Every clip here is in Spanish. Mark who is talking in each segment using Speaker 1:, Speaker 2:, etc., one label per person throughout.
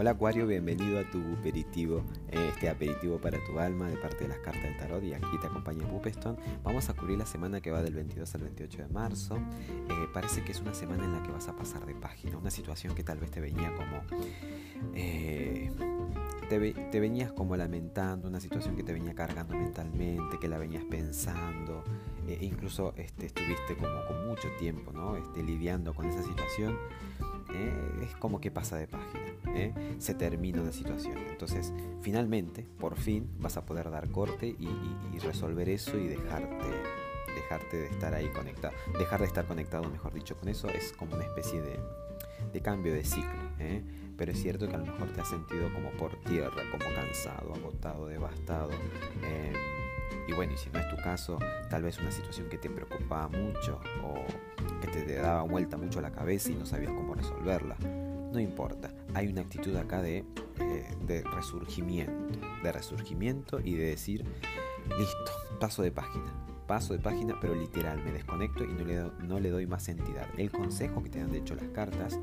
Speaker 1: Hola Acuario, bienvenido a tu aperitivo, este aperitivo para tu alma de parte de las cartas del tarot y aquí te acompaña Pupeston. Vamos a cubrir la semana que va del 22 al 28 de marzo. Eh, parece que es una semana en la que vas a pasar de página, una situación que tal vez te venía como... Eh, te, venías como lamentando, una situación que te venía cargando mentalmente, que la venías pensando, eh, incluso este, estuviste como con mucho tiempo ¿no? este, lidiando con esa situación. Es como que pasa de página. ¿eh? se termina una situación. Entonces, finalmente, por fin, vas a poder dar corte y, resolver eso y dejarte, dejarte de estar ahí conectado, dejar de estar conectado, mejor dicho, con eso es como una especie de, cambio de ciclo. ¿eh? Pero es cierto que a lo mejor te has sentido como por tierra, como cansado, agotado, devastado. Eh, y bueno, y si no es tu caso, tal vez una situación que te preocupaba mucho o que te daba vuelta mucho la cabeza y no sabías cómo resolverla no importa. Hay una actitud acá de, eh, de resurgimiento, de resurgimiento y de decir, listo, paso de página, paso de página, pero literal, me desconecto y no le, no le doy más entidad. El consejo que te de hecho las cartas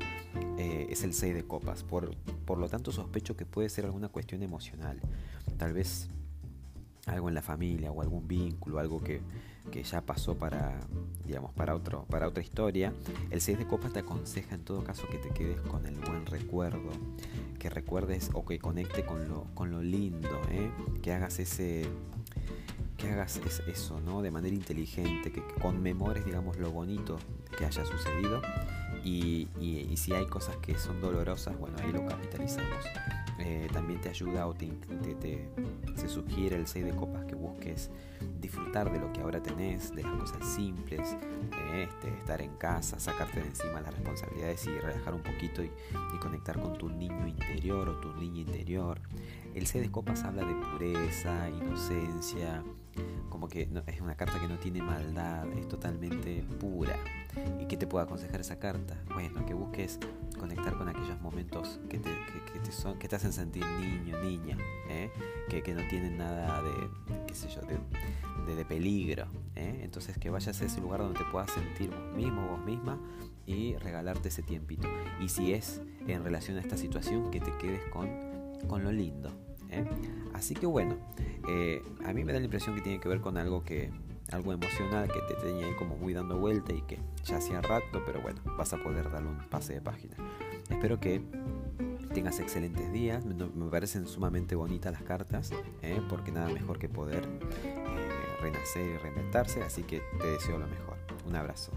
Speaker 1: eh, es el 6 de copas, por, por lo tanto sospecho que puede ser alguna cuestión emocional, tal vez algo en la familia o algún vínculo, algo que, que ya pasó para, digamos, para, otro, para otra historia, el 6 de copas te aconseja en todo caso que te quedes con el buen recuerdo, que recuerdes o que conecte con lo, con lo lindo, ¿eh? que hagas ese que hagas eso, ¿no? De manera inteligente, que conmemores, digamos, lo bonito que haya sucedido y, y, si hay cosas que son dolorosas, bueno, ahí lo capitalizamos. Eh, también te ayuda o te, te, se sugiere el 6 de copas que busques disfrutar de lo que ahora tenés, de las cosas simples, este, estar en casa, sacarte de encima las responsabilidades y relajar un poquito y, conectar con tu niño interior o tu niña interior. El 6 de copas habla de pureza, inocencia, como que es una carta que no tiene maldad, es totalmente pura. ¿Y qué te puede aconsejar esa carta? Bueno, que busques conectar con aquellos momentos que te, te, son, que hacen sentir niño, niña, ¿eh? que, que, no tienen nada de, qué sé yo, de, de, peligro. ¿eh? Entonces que vayas a ese lugar donde te puedas sentir vos mismo, vos misma y regalarte ese tiempito. Y si es en relación a esta situación, que te quedes con, con lo lindo. ¿eh? Así que bueno, eh, a mí me da la impresión que tiene que ver con algo que algo emocional que te tenía ahí como muy dando vuelta y que ya hacía rato, pero bueno, vas a poder darle un pase de página. Espero que tengas excelentes días, me parecen sumamente bonitas las cartas, ¿eh? porque nada mejor que poder renacer y reinventarse, así que te deseo lo mejor. Un abrazo.